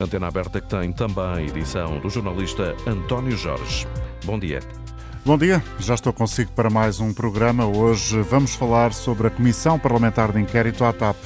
Antena Aberta que tem também a edição do jornalista António Jorge. Bom dia. Bom dia, já estou consigo para mais um programa. Hoje vamos falar sobre a Comissão Parlamentar de Inquérito à TAP.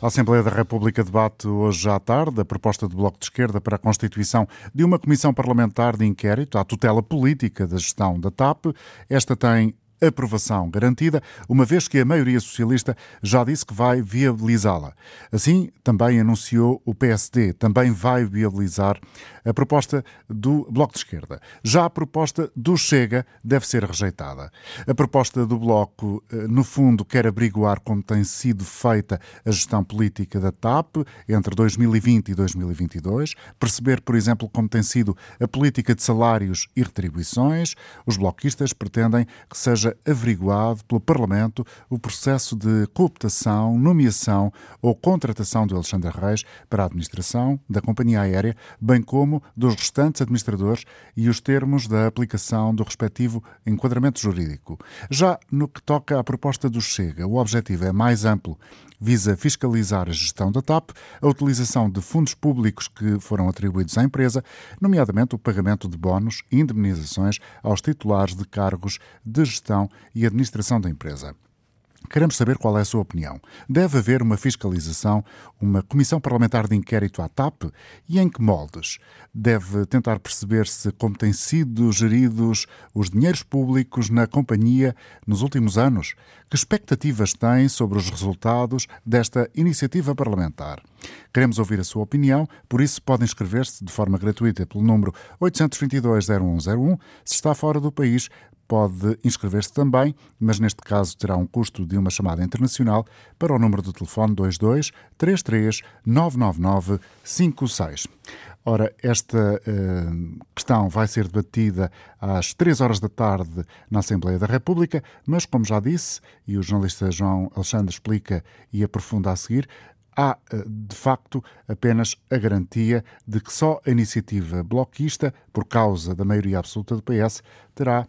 A Assembleia da República debate hoje à tarde a proposta do Bloco de Esquerda para a constituição de uma Comissão Parlamentar de Inquérito à tutela política da gestão da TAP. Esta tem aprovação garantida, uma vez que a maioria socialista já disse que vai viabilizá-la. Assim, também anunciou o PSD, também vai viabilizar a proposta do Bloco de Esquerda. Já a proposta do Chega deve ser rejeitada. A proposta do Bloco, eh, no fundo, quer abriguar como tem sido feita a gestão política da TAP entre 2020 e 2022, perceber, por exemplo, como tem sido a política de salários e retribuições. Os bloquistas pretendem que seja seja averiguado pelo Parlamento o processo de cooptação, nomeação ou contratação de Alexandre Reis para a administração da companhia aérea, bem como dos restantes administradores e os termos da aplicação do respectivo enquadramento jurídico. Já no que toca à proposta do Chega, o objetivo é mais amplo visa fiscalizar a gestão da TAP, a utilização de fundos públicos que foram atribuídos à empresa, nomeadamente o pagamento de bónus e indemnizações aos titulares de cargos de gestão e administração da empresa. Queremos saber qual é a sua opinião. Deve haver uma fiscalização, uma comissão parlamentar de inquérito à TAP e em que moldes? Deve tentar perceber se como têm sido geridos os dinheiros públicos na companhia nos últimos anos. Que expectativas tem sobre os resultados desta iniciativa parlamentar? Queremos ouvir a sua opinião, por isso pode inscrever-se de forma gratuita pelo número 822-0101. Se está fora do país, pode inscrever-se também, mas neste caso terá um custo de uma chamada internacional para o número de telefone 22 33 999 56. Ora, esta uh, questão vai ser debatida às três horas da tarde na Assembleia da República, mas, como já disse, e o jornalista João Alexandre explica e aprofunda a seguir, há, eh, de facto, apenas a garantia de que só a iniciativa bloquista, por causa da maioria absoluta do PS, terá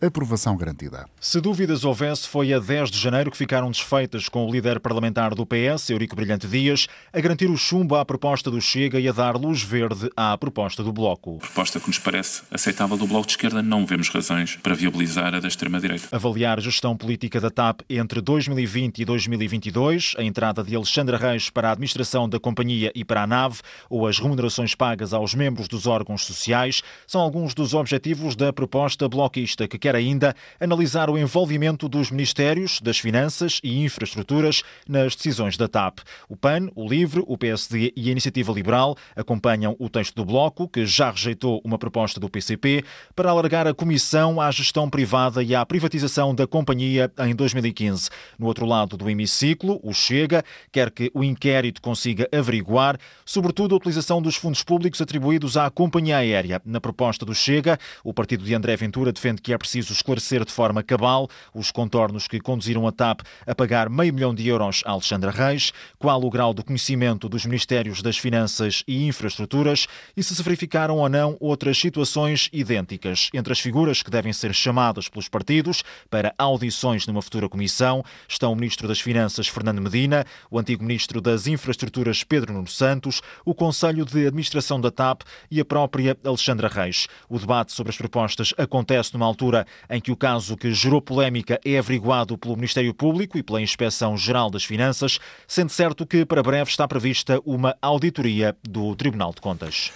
aprovação garantida. Se dúvidas houvesse, foi a 10 de janeiro que ficaram desfeitas com o líder parlamentar do PS, Eurico Brilhante Dias, a garantir o chumbo à proposta do Chega e a dar luz verde à proposta do Bloco. Proposta que nos parece aceitável do Bloco de Esquerda, não vemos razões para viabilizar a da extrema-direita. Avaliar a gestão política da TAP entre 2020 e 2022, a entrada de Alexandre Reis para a administração da companhia e para a nave, ou as remunerações pagas aos membros dos órgãos sociais, são alguns dos objetivos da proposta bloquista que quer ainda analisar o envolvimento dos Ministérios das Finanças e Infraestruturas nas decisões da TAP. O PAN, o LIVRE, o PSD e a Iniciativa Liberal acompanham o texto do Bloco, que já rejeitou uma proposta do PCP, para alargar a comissão à gestão privada e à privatização da companhia em 2015. No outro lado do hemiciclo, o Chega quer que o inquérito consiga averiguar, sobretudo, a utilização dos fundos públicos atribuídos à companhia aérea. Na proposta do Chega, o partido de André Ventura defende que é preciso preciso esclarecer de forma cabal os contornos que conduziram a TAP a pagar meio milhão de euros a Alexandra Reis, qual o grau de conhecimento dos Ministérios das Finanças e Infraestruturas e se se verificaram ou não outras situações idênticas. Entre as figuras que devem ser chamadas pelos partidos para audições numa futura comissão estão o Ministro das Finanças, Fernando Medina, o antigo Ministro das Infraestruturas, Pedro Nuno Santos, o Conselho de Administração da TAP e a própria Alexandra Reis. O debate sobre as propostas acontece numa altura em que o caso que gerou polémica é averiguado pelo Ministério Público e pela Inspeção Geral das Finanças, sendo certo que para breve está prevista uma auditoria do Tribunal de Contas.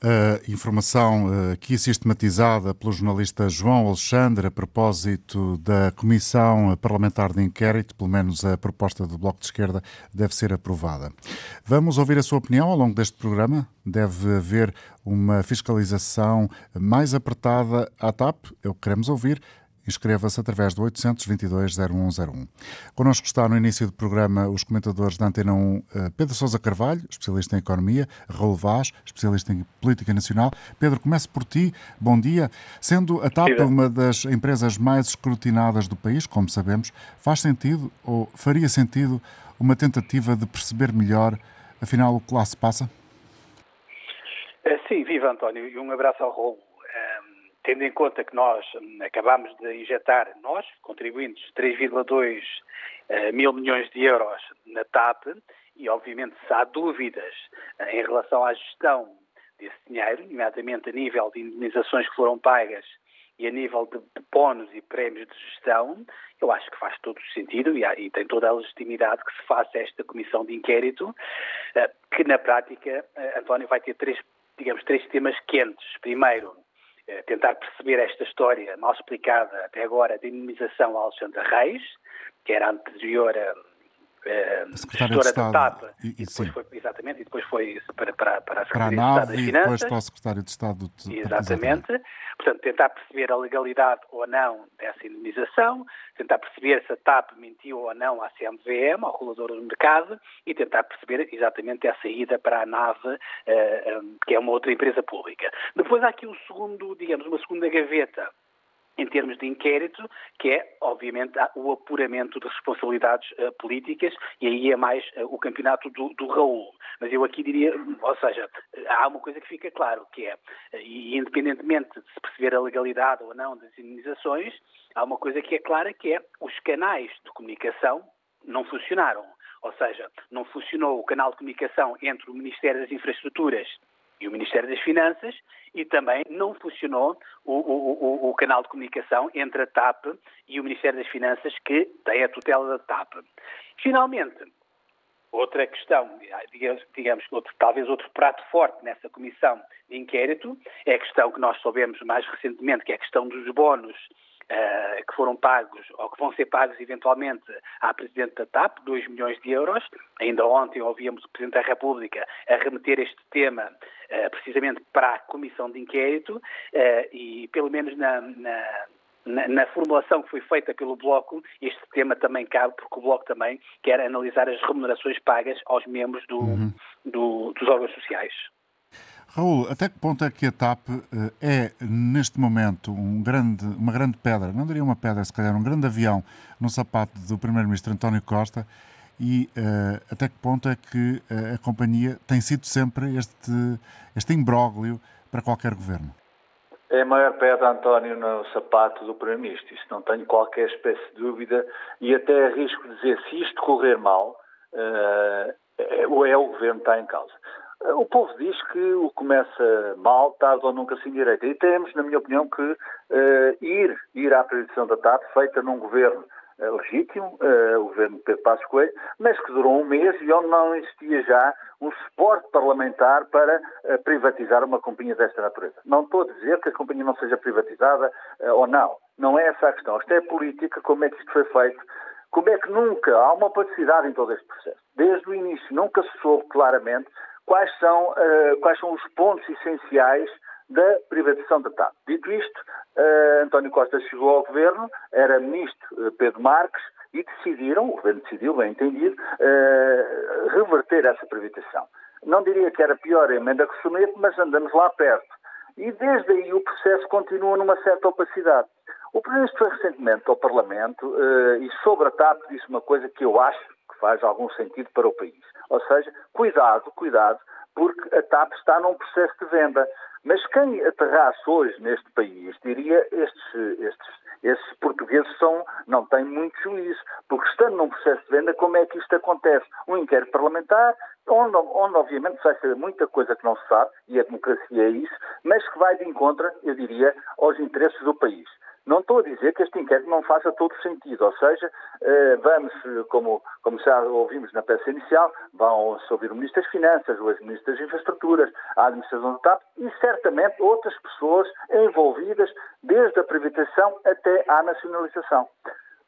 A informação aqui sistematizada pelo jornalista João Alexandre a propósito da Comissão Parlamentar de Inquérito, pelo menos a proposta do Bloco de Esquerda, deve ser aprovada. Vamos ouvir a sua opinião ao longo deste programa? Deve haver uma fiscalização mais apertada à TAP? É o que queremos ouvir. Inscreva-se através do 822-0101. Connosco está no início do programa os comentadores da Antena 1, eh, Pedro Sousa Carvalho, especialista em Economia, Raul Vaz, especialista em Política Nacional. Pedro, começo por ti. Bom dia. Sendo a TAP uma das empresas mais escrutinadas do país, como sabemos, faz sentido ou faria sentido uma tentativa de perceber melhor, afinal, o que lá se passa? Eh, sim, viva António, e um abraço ao Raul tendo em conta que nós hum, acabamos de injetar, nós, contribuintes, 3,2 uh, eh, mil milhões de euros na TAP e obviamente se há dúvidas em relação à gestão desse dinheiro, nomeadamente a nível de indemnizações que foram pagas e a nível de, bónus e prémios de gestão, eu acho que faz todo o sentido e, e, tem toda a legitimidade que se faça esta comissão de inquérito, eh, que na prática, eh, António, vai ter três, digamos, três temas quentes. Primeiro, eh, tentar perceber esta história mal explicada até agora de indemnização a Alexandra Reis, que era anterior a uh, gestora da TAP, e, e, depois foi, exatamente, e depois foi para, para, para a Secretaria para a NAV, de Estado das Finanças. E depois para o Secretário de Estado. De, exatamente. Portanto, tentar perceber a legalidade ou não dessa indemnização, tentar perceber se a TAP mentiu ou não à CMVM, ao regulador do mercado, e tentar perceber exatamente a saída para a NAV, eh, um, que é uma outra empresa pública. Depois há aqui um segundo, digamos, uma segunda gaveta em termos de inquérito, que é, obviamente, o apuramento de responsabilidades uh, políticas, e aí é mais uh, o campeonato do, do, Raul. Mas eu aqui diria, ou seja, há uma coisa que fica claro, que é, uh, e independentemente de se perceber a legalidade ou não das indenizações, há uma coisa que é clara, que é os canais de comunicação não funcionaram. Ou seja, não funcionou o canal de comunicação entre o Ministério das Infraestruturas e o Ministério das Finanças e também não funcionou o, o, o, o, canal de comunicação entre a TAP e o Ministério das Finanças, que tem a tutela da TAP. Finalmente, outra questão, digamos, digamos outro, talvez outro prato forte nessa comissão de inquérito, é a questão que nós soubemos mais recentemente, que é a questão dos bónus uh, que foram pagos ou que vão ser pagos eventualmente à Presidente da TAP, 2 milhões de euros. Ainda ontem ouvíamos o Presidente da República a remeter este tema uh, precisamente para a Comissão de Inquérito uh, e, pelo menos na, na na, na, formulação que foi feita pelo Bloco, este tema também cabe, porque o Bloco também quer analisar as remunerações pagas aos membros do, uhum. do, dos órgãos sociais. Raul, até que ponto é que a TAP eh, é, neste momento, um grande, uma grande pedra, não diria uma pedra, se calhar um grande avião no sapato do Primeiro-Ministro António Costa e uh, até que ponto é que uh, a companhia tem sido sempre este, este imbróglio para qualquer governo? É a maior pedra, António, no sapato do Primeiro-Ministro. Isso não tenho qualquer espécie de dúvida e até arrisco dizer, se isto correr mal, uh, é, é o governo que está em causa. O povo diz que o começa mal, tarde ou nunca se endireita. E temos, na minha opinião, que uh, ir, ir à previsão da TAP, feita num governo uh, legítimo, uh, o governo de Pedro Passos Coelho, mas que durou um mês e onde não existia já um suporte parlamentar para privatizar uma companhia desta natureza. Não estou a dizer que a companhia não seja privatizada ou não. Não é essa a questão. Isto é política, como é que isto foi feito, como é que nunca há uma opacidade em todo este processo. Desde o início nunca se soube claramente quais são, uh, quais são os pontos essenciais da privatização da TAP. Dito isto, uh, António Costa chegou ao governo, era ministro uh, Pedro Marques, e decidiram, o governo decidiu, bem entendido, reverter essa privatização. Não diria que era pior a emenda que o mas andamos lá perto. E desde aí o processo continua numa certa opacidade. O Primeiro-Ministro foi recentemente ao Parlamento e sobre a TAP disse uma coisa que eu acho que faz algum sentido para o país. Ou seja, cuidado, cuidado, porque a TAP está num processo de venda. Mas quem aterrasse hoje neste país diria estes, estes, estes portugueses são, não têm muito juízo, porque estando num processo de venda, como é que isto acontece? Um inquérito parlamentar, onde, onde obviamente vai saber muita coisa que não se sabe, e a democracia é isso, mas que vai de encontro, eu diria, aos interesses do país. Não estou a dizer que este inquérito não faça todo sentido, ou seja, eh, vamos, como, como já ouvimos na peça inicial, vão-se ouvir o Ministro das Finanças, o Ex-Ministro das Infraestruturas, a Administração do TAP e certamente outras pessoas envolvidas desde a privatização até à nacionalização.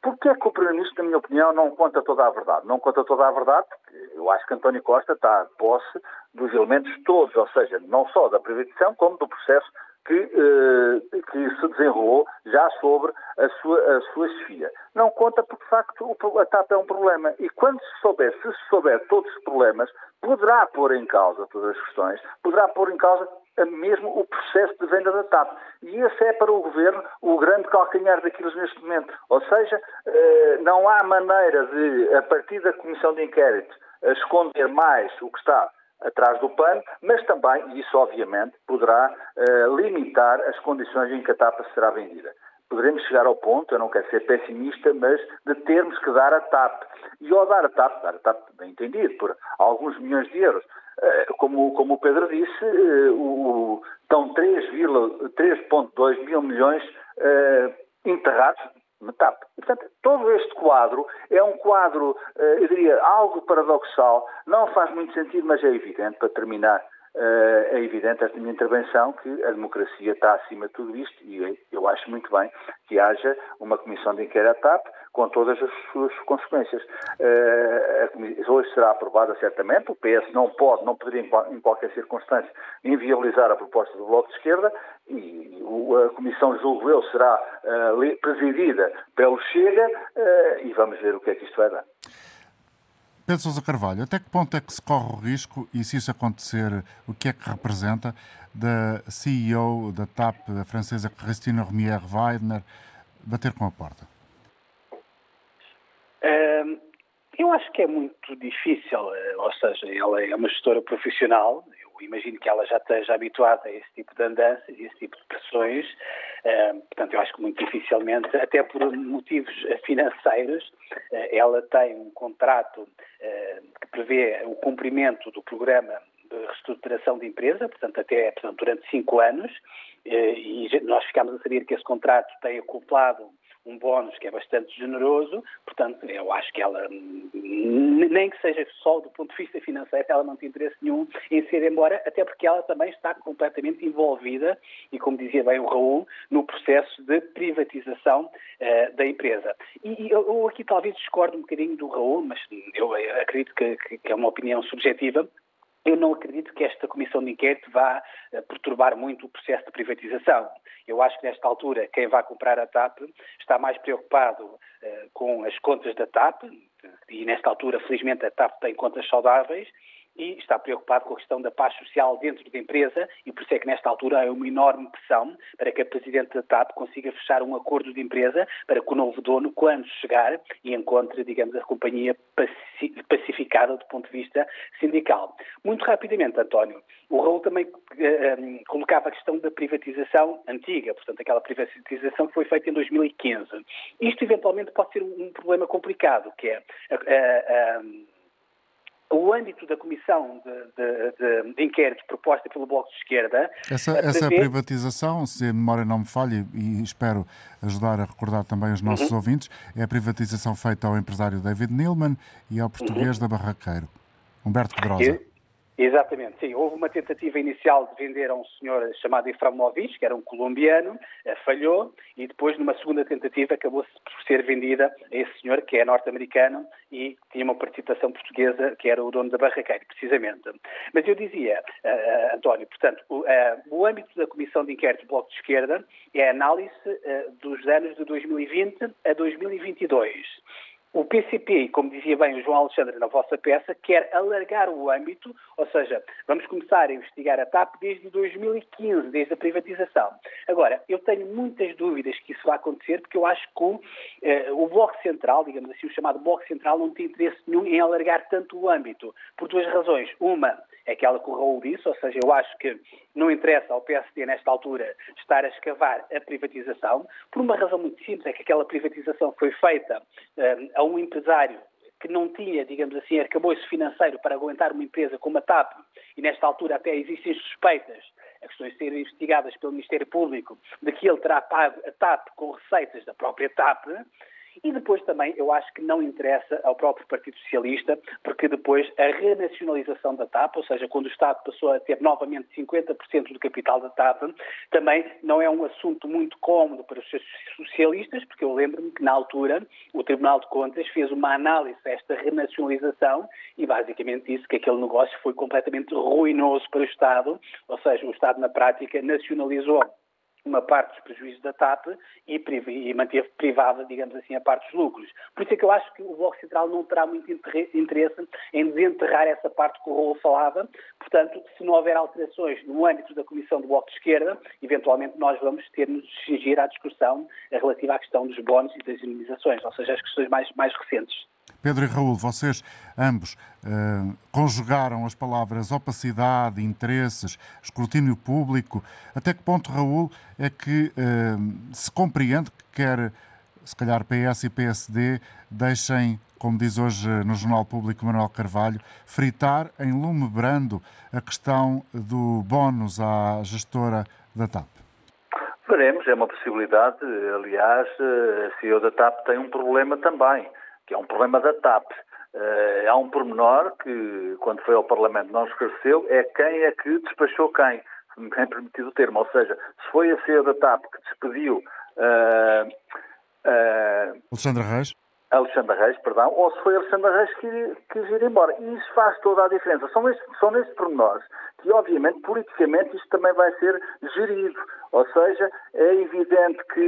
Porquê é que o Primeiro-Ministro, na minha opinião, não conta toda a verdade? Não conta toda a verdade porque eu acho que António Costa está a posse dos elementos todos, ou seja, não só da privatização, como do processo que, eh, que se desenrolou já sobre a sua, a sua chefia. Não conta porque, de facto, a TAP é um problema. E quando se souber, se se souber todos os problemas, poderá pôr em causa todas as questões, poderá pôr em causa mesmo o processo de venda da TAP. E esse é para o Governo o grande calcanhar daquilo neste momento. Ou seja, eh, não há maneira de, a partir da Comissão de Inquérito, esconder mais o que está atrás do pano, mas também, e isso obviamente, poderá uh, limitar as condições em que a tapa será vendida. poderemos chegar ao ponto, eu não quero ser pessimista, mas de termos que dar a TAP. E ao dar a TAP, dar a TAP, bem entendido, por alguns milhões de euros, eh, como, como o Pedro disse, eh, o, estão 3,2 mil milhões uh, enterrados TAP. Portanto, todo este quadro é um quadro, uh, eu diria, algo paradoxal, não faz muito sentido, mas é evidente, para terminar, é evidente esta minha intervenção que a democracia está acima de tudo isto e eu acho muito bem que haja uma comissão de inquérito à TAP com todas as suas consequências. Hoje será aprovada certamente, o PS não pode, não poderia em qualquer circunstância inviabilizar a proposta do Bloco de Esquerda e a comissão, julgo eu, será presidida pelo Chega e vamos ver o que é que isto vai dar. Pedro Sousa Carvalho, até que ponto é que se corre o risco, e se isso acontecer, o que é que representa, da CEO da TAP, francesa Christine Romier Weidner, bater com a porta? Eu acho que é muito difícil, eh, ou seja, ela é uma gestora profissional, eu imagino que ela já esteja habituada a esse tipo de andanças e esse tipo de pressões, portanto, eu acho que muito dificilmente, até por motivos financeiros, eh, ela tem um contrato que prevê o cumprimento do programa de reestruturação de empresa, portanto, até portanto, durante cinco anos, eh, e nós ficamos a saber que esse contrato tem acoplado um bónus que é bastante generoso, portanto, eu acho que ela, nem que seja só do ponto de vista financeiro, ela não tem interesse nenhum em ser embora, até porque ela também está completamente envolvida, e como dizia bem o Raul, no processo de privatização uh, da empresa. E, e eu, aqui talvez discordo um bocadinho do Raul, mas eu acredito que, que é uma opinião subjetiva, eu não acredito que esta comissão de inquérito vá uh, perturbar muito o processo de privatização. Eu acho que nesta altura quem vai comprar a TAP está mais preocupado uh, com as contas da TAP, e nesta altura, felizmente, a TAP tem contas saudáveis, e está preocupado com a questão da paz social dentro da empresa e por isso é que nesta altura há uma enorme pressão para que a Presidente da TAP consiga fechar um acordo de empresa para que o novo dono, quando chegar, e encontre, digamos, a companhia pacificada do ponto de vista sindical. Muito rapidamente, António, o Raul também uh, colocava a questão da privatização antiga, portanto, aquela privatização que foi feita em 2015. Isto eventualmente pode ser um problema complicado, que é uh, uh, o âmbito da comissão de, de, de, inquérito proposta pelo Bloco de Esquerda. Essa, essa privatização, se a memória não me falha, e espero ajudar a recordar também os nossos uhum. ouvintes, é a privatização feita ao empresário David Neilman e ao português uhum. da Barraqueiro, Humberto Pedrosa. Exatamente, sim. Houve uma tentativa inicial de vender a um senhor chamado Iframovic, que era um colombiano, eh, falhou, e depois, numa segunda tentativa, acabou-se por ser vendida a esse senhor, que é norte-americano e tinha uma participação portuguesa, que era o dono da barraqueira, precisamente. Mas eu dizia, uh, António, portanto, o, uh, o, âmbito da Comissão de Inquérito do Bloco de Esquerda é a análise uh, dos anos de 2020 a 2022. O PCP, como dizia bem o João Alexandre na vossa peça, quer alargar o âmbito, ou seja, vamos começar a investigar a TAP desde 2015, desde a privatização. Agora, eu tenho muitas dúvidas que isso vai acontecer, porque eu acho que o, eh, o Bloco Central, digamos assim, o chamado Bloco Central, não tem interesse nenhum em alargar tanto o âmbito, por duas razões. Uma, é aquela que o Raul disse, ou seja, eu acho que não interessa ao PSD nesta altura estar a escavar a privatização, por uma razão muito simples, é que aquela privatização foi feita um, a um empresário que não tinha, digamos assim, arcabouço financeiro para aguentar uma empresa como a TAP, e nesta altura até existem suspeitas, a questões de serem investigadas pelo Ministério Público, de que ele terá pago a TAP com receitas da própria TAP, e depois também eu acho que não interessa ao próprio Partido Socialista, porque depois a renacionalização da TAP, ou seja, quando o Estado passou a ter novamente 50% do capital da TAP, também não é um assunto muito cómodo para os socialistas, porque eu lembro-me que na altura o Tribunal de Contas fez uma análise desta renacionalização e basicamente disse que aquele negócio foi completamente ruinoso para o Estado, ou seja, o Estado na prática nacionalizou uma parte dos prejuízos da TAP e, e, manteve privada, digamos assim, a parte dos lucros. Por isso é que eu acho que o Bloco Central não terá muito interesse em desenterrar essa parte que o Rolo falava. Portanto, se não houver alterações no âmbito da Comissão do Bloco de Esquerda, eventualmente nós vamos ter nos cingir à discussão relativa à questão dos bónus e das indenizações, ou seja, as questões mais, mais recentes. Pedro e Raul, vocês ambos uh, conjugaram as palavras opacidade, interesses, escrutínio público. Até que ponto, Raul, é que uh, se compreende que quer, se calhar, PS e PSD deixem, como diz hoje no Jornal Público Manuel Carvalho, fritar em lume brando a questão do bónus à gestora da TAP? Veremos, é uma possibilidade. Aliás, a CEO da TAP tem um problema também que é um problema da TAP. Uh, há um pormenor que, quando foi ao Parlamento, não esclareceu, é quem é que despachou quem, se me tem permitido o termo. Ou seja, se foi a CEO da TAP que despediu uh, uh, Alexandre Reis. Alexandre Reis, perdão, ou se foi Alexandre Reis que quis ir embora. E isso faz toda a diferença. São, estes, são nestes pormenores que, obviamente, politicamente isto também vai ser gerido. Ou seja, é evidente que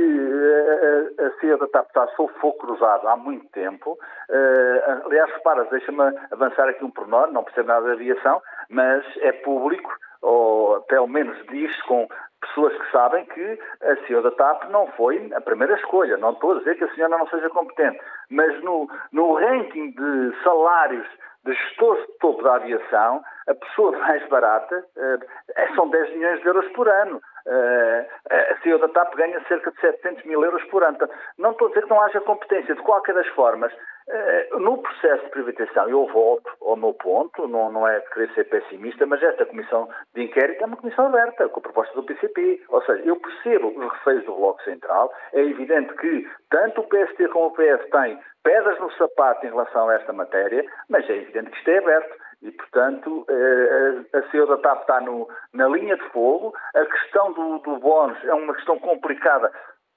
eh, a, CIA da TAP está sob fogo cruzado há muito tempo. Uh, aliás, repara, deixa-me avançar aqui um pormenor, não percebo nada de aviação, mas é público, ou pelo menos diz com pessoas que sabem que a da TAP não foi a primeira escolha. Não estou a dizer que a senhora não seja competente, mas no, no ranking de salários de gestores de topo da aviação, a pessoa mais barata uh, são 10 milhões de euros por ano. Uh, a CEO da TAP ganha cerca de 700 mil euros por ano. Não estou a dizer que não haja competência. De qualquer das formas, uh, no processo de privatização, eu volto ao meu ponto, não, não é querer ser pessimista, mas esta comissão de inquérito é uma comissão aberta, com a proposta do PCP. Ou seja, eu percebo os receios do Bloco Central. É evidente que tanto o PST como o PS têm pedras no sapato em relação a esta matéria, mas é evidente que isto é aberto. E, portanto, eh, a CEO da TAP está no, na linha de fogo. A questão do, do bónus é uma questão complicada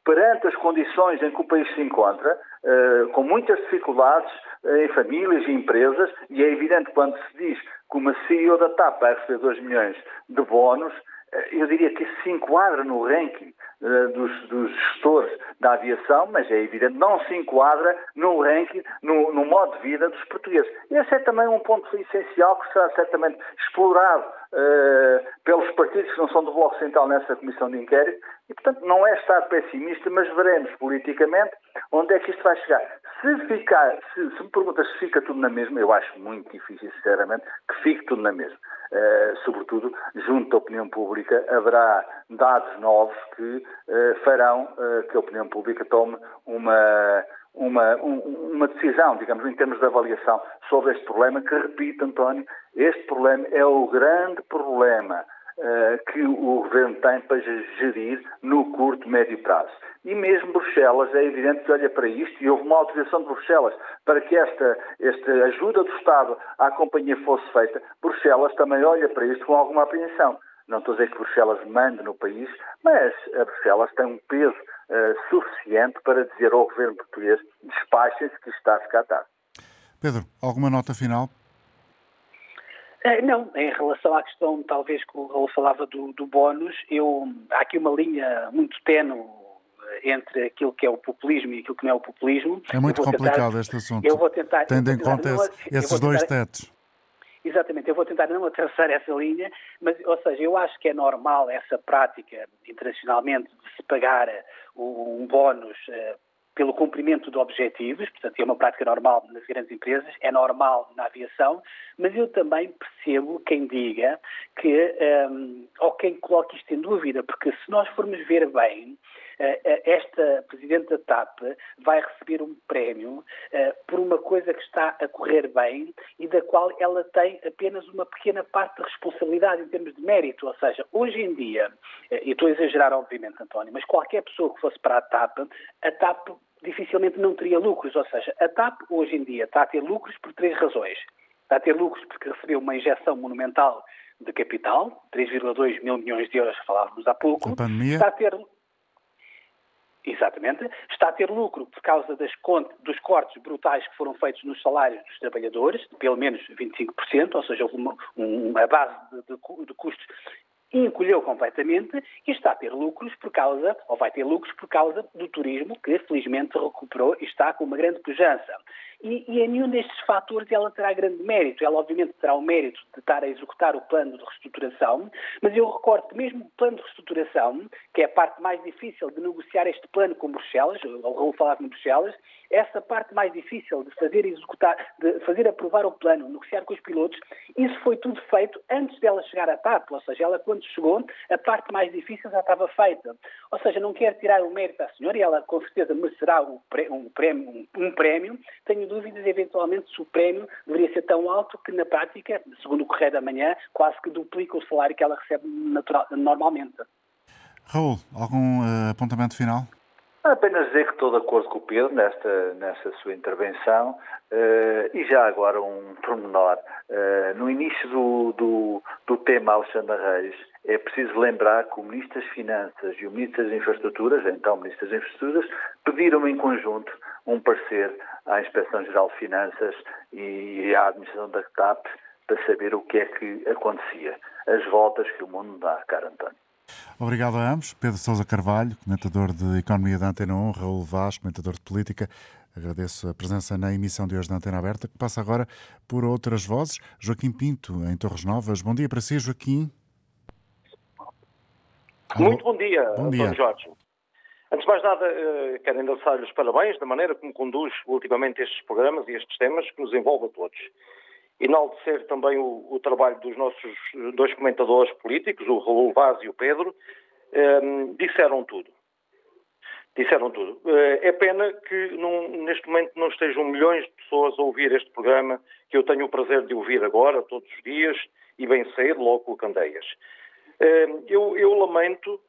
perante as condições em que o país se encontra, eh, com muitas dificuldades eh, em famílias e empresas, e é evidente quando se diz que uma CEO da TAP vai receber 2 milhões de bónus, eu diria que isso se enquadra no ranking uh, dos, dos, gestores da aviação, mas é evidente, não se enquadra no ranking, no, no, modo de vida dos portugueses. Esse é também um ponto essencial que será certamente explorado uh, pelos partidos que não são do Bloco Central nessa comissão de inquérito, e portanto não é estar pessimista, mas veremos politicamente onde é que isto vai chegar. Se ficar, se, se me perguntas se fica tudo na mesma, eu acho muito difícil, sinceramente, que fique tudo na mesma. Uh, sobretudo, junto da opinião pública, haverá dados novos que uh, farão uh, que a opinião pública tome uma, uma, um, uma decisão, digamos, em termos de avaliação sobre este problema, que, repito, António, este problema é o grande problema que o Governo tem para gerir no curto, médio prazo. E mesmo Bruxelas, é evidente que olha para isto, e houve uma autorização de Bruxelas para que esta, esta ajuda do Estado à companhia fosse feita. Bruxelas também olha para isto com alguma apreensão. Não estou a dizer que Bruxelas mande no país, mas a Bruxelas tem um peso uh, suficiente para dizer ao governo português despachem-se que isto está a ficar tarde. Pedro, alguma nota final? Eh, não, em relação à questão, talvez, que o Raul falava do, do bónus, eu, há aqui uma linha muito tenue entre aquilo que é o populismo e aquilo que não é o populismo. É muito complicado tentar, este assunto. Eu vou tentar. Tendo em conta esse, esses dois tentar, tetos. Exatamente, eu vou tentar não atravessar essa linha, mas, ou seja, eu acho que é normal essa prática internacionalmente de se pagar um bónus uh, pelo cumprimento de objetivos, portanto, é uma prática normal nas grandes empresas, é normal na aviação, mas eu também percebo quem diga que, um, ou quem coloque isto em dúvida, porque se nós formos ver bem, eh, eh, esta Presidente da TAP vai receber um prémio uh, por uma coisa que está a correr bem e da qual ela tem apenas uma pequena parte de responsabilidade em termos de mérito. Ou seja, hoje em dia, e estou a exagerar obviamente, António, mas qualquer pessoa que fosse para a TAP, a TAP dificilmente não teria lucros. Ou seja, a TAP hoje em dia está a ter lucros por três razões. Está a ter lucros porque recebeu uma injeção monumental de capital, 3,2 mil milhões de euros falávamos há pouco. A pandemia? Está a ter Exatamente. Está a ter lucro por causa dos cortes brutais que foram feitos nos salários dos trabalhadores, pelo menos 25%, ou seja, uma, uma base de, de, de custos encolheu completamente e está a ter lucros por causa, ou vai ter lucros por causa do turismo, que felizmente recuperou e está com uma grande pujança. E, e em nenhum destes fatores ela terá grande mérito. Ela, obviamente, terá o mérito de estar a executar o plano de reestruturação, mas eu recordo que mesmo o plano de reestruturação, que é a parte mais difícil de negociar este plano com Bruxelas, o Raul falava em Bruxelas, essa parte mais difícil de fazer executar, de fazer aprovar o plano, negociar com os pilotos, isso foi tudo feito antes dela chegar à TAP, ou seja, ela quando chegou, a parte mais difícil já estava feita. Ou seja, não quero tirar o mérito à senhora e ela com certeza merecerá um prémio, um prémio. Tenho dúvidas eventualmente se o prémio deveria ser tão alto que na prática, segundo o Correio da Manhã, quase que duplica o salário que ela recebe natural, normalmente. Raul, algum uh, apontamento final? Apenas dizer que estou de acordo com o Pedro nesta, nesta sua intervenção uh, e já agora um pormenor. Uh, no início do, do, do, tema Alexandre Reis, é preciso lembrar que o Ministro das Finanças e o Ministro das Infraestruturas, então Ministro das Infraestruturas, pediram em conjunto um parecer à Inspeção-Geral de Finanças e à Administração da TAP para saber o que é que acontecia. As voltas que o mundo dá, caro António. Obrigado a ambos. Pedro Sousa Carvalho, comentador de Economia da Antena 1, Raul Vaz, comentador de Política. Agradeço a presença na emissão de hoje da Antena Aberta, que passa agora por outras vozes. Joaquim Pinto, em Torres Novas. Bom dia para si, Joaquim. Muito bom dia, bom dia. António Jorge. Antes de mais nada, eh, quero endereçar-lhe os parabéns da maneira como conduz ultimamente estes programas e estes temas que nos envolvem a todos enaltecer também o, o, trabalho dos nossos dois comentadores políticos, o Raul Vaz e o Pedro, um, ehm, disseram tudo. Disseram tudo. Uh, é pena que neste momento não estejam milhões de pessoas a ouvir este programa, que eu tenho o prazer de ouvir agora, todos os dias, e bem cedo, logo com candeias. Uh, eu, eu lamento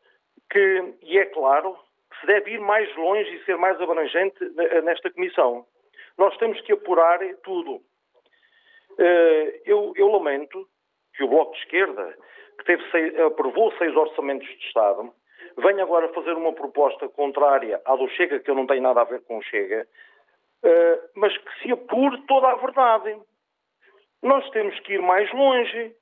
que, e é claro, se deve ir mais longe e ser mais abrangente nesta comissão. Nós temos que apurar tudo eh, eu, eu, lamento que o Bloco de Esquerda, que teve seis, aprovou seis orçamentos de Estado, venha agora fazer uma proposta contrária à do Chega, que eu não tenho nada a ver com o Chega, eh, mas que se apure toda a verdade. Nós temos que ir mais longe.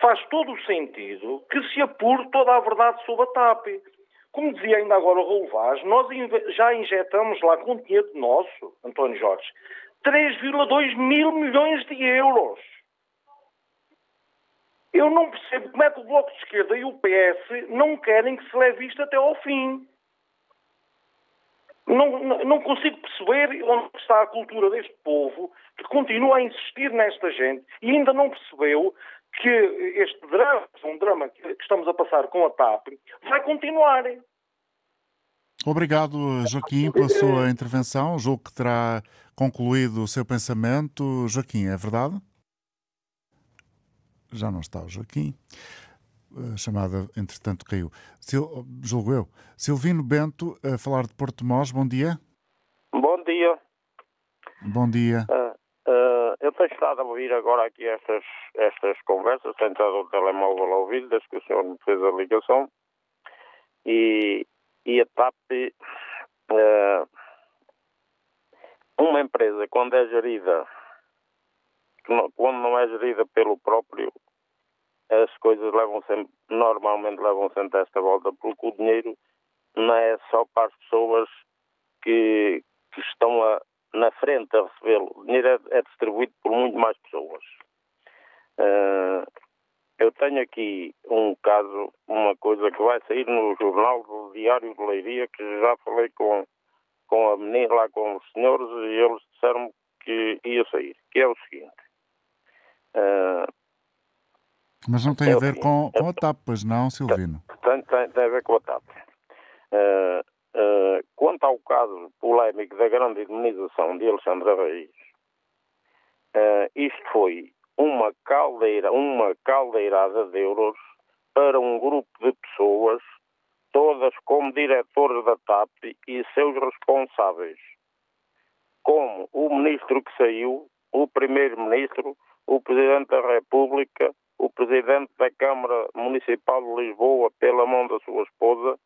Faz todo o sentido que se apure toda a verdade sobre a TAP. Como dizia ainda agora o Raul Vaz, nós já injetamos lá com dinheiro nosso, António Jorge, 3,2 mil milhões de euros. Eu não percebo como é que o Bloco de Esquerda e o PS não querem que se leve isto até ao fim. Não, não, consigo perceber onde está a cultura deste povo que continua a insistir nesta gente e ainda não percebeu que este drama, um drama que estamos a passar com a TAP, vai continuar. Obrigado, Joaquim, pela sua intervenção. Julgo que terá concluído o seu pensamento. Joaquim, é verdade? Já não está o Joaquim. A chamada, entretanto, caiu. Sil... Julgo eu. Silvino Bento, a falar de Porto Mós, bom dia. Bom dia. Bom dia. Uh, estado a ouvir agora aqui estas, estas conversas, sentado o telemóvel a ouvir, desde que o senhor me fez a ligação. E, e a TAP uh, uma empresa, quando é gerida, quando não é gerida pelo próprio, as coisas levam sempre, normalmente levam sempre esta volta, porque o dinheiro não é só para as pessoas que, que estão a, na frente a recebê-lo. O dinheiro é, é, distribuído por muito mais pessoas. Uh, eu tenho aqui um caso, uma coisa que vai sair no jornal do Diário de Leiria, que já falei com com a menina, lá com os senhores, e eles disseram que ia sair, que é o seguinte. Uh, Mas não tem é a ver com, com a TAP, pois não, Silvino? Tem, tem, tem a ver com a TAP. Uh, uh, quanto ao caso polémico da grande indemnização de Alexandre Reis, isto foi uma caldeira, uma caldeirada de euros para um grupo de pessoas todas como diretores da TAP e seus responsáveis, como o ministro que saiu, o primeiro-ministro, o presidente da República, o presidente da Câmara Municipal de Lisboa, pela mão da sua esposa,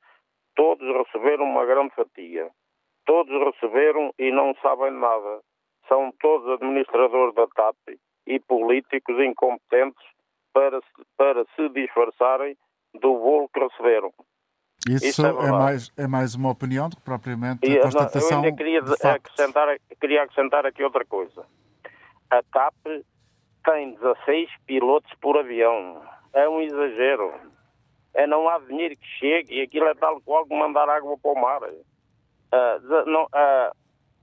todos receberam uma grande fatia. Todos receberam e não sabem nada. São todos administradores da TAP e políticos incompetentes para, para se disfarçarem do bolo que receberam. Isso, Isso é, é, mais, é mais uma opinião do que propriamente e, a constatação. Eu ainda queria acrescentar, queria acrescentar aqui outra coisa. A TAP tem 16 pilotos por avião. É um exagero. É não há dinheiro que chegue e aquilo é tal qual como mandar água para o mar. Uh, não, uh,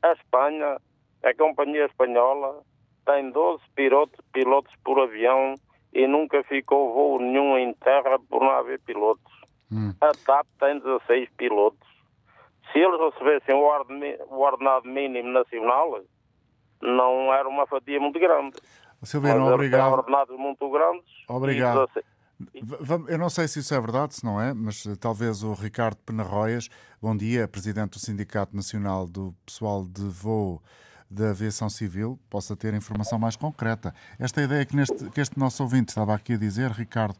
a Espanha, a companhia espanhola, tem 12 pilotos, pilotos por avião e nunca ficou voo nenhum em terra por não haver pilotos. Hum. A TAP tem 16 pilotos. Se eles recebessem o ordenado mínimo nacional, não era uma fatia muito grande. Silvino, obrigado. ordenados muito grandes. Obrigado. Eu não sei se isso é verdade, se não é, mas eh, talvez o Ricardo Penarroias, bom dia, presidente do Sindicato Nacional do Pessoal de Voo da Aviação Civil, possa ter informação mais concreta. Esta ideia que, neste, que este nosso ouvinte estava aqui a dizer, Ricardo,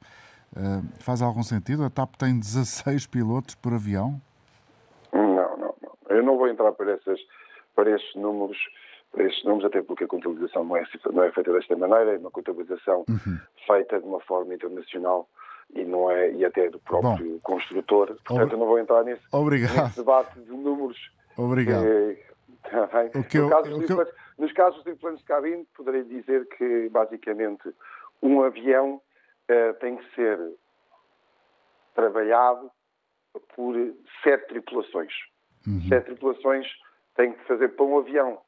uh, faz algum sentido? A TAP tem 16 pilotos por avião? Não, não, não. Eu não vou entrar para, essas, para esses números estes números, até porque a contabilização não é, não é feita desta maneira, é uma contabilização uhum. Feita de uma forma internacional e não é e até do próprio Bom, construtor. Portanto, eu não vou entrar nesse, nesse, debate de números. Obrigado. o que no caso eu, eu... Nos casos de planos de cabine, poderei dizer que, basicamente, um avião uh, tem que ser trabalhado por sete tripulações. Uhum. Sete tripulações têm que fazer para um avião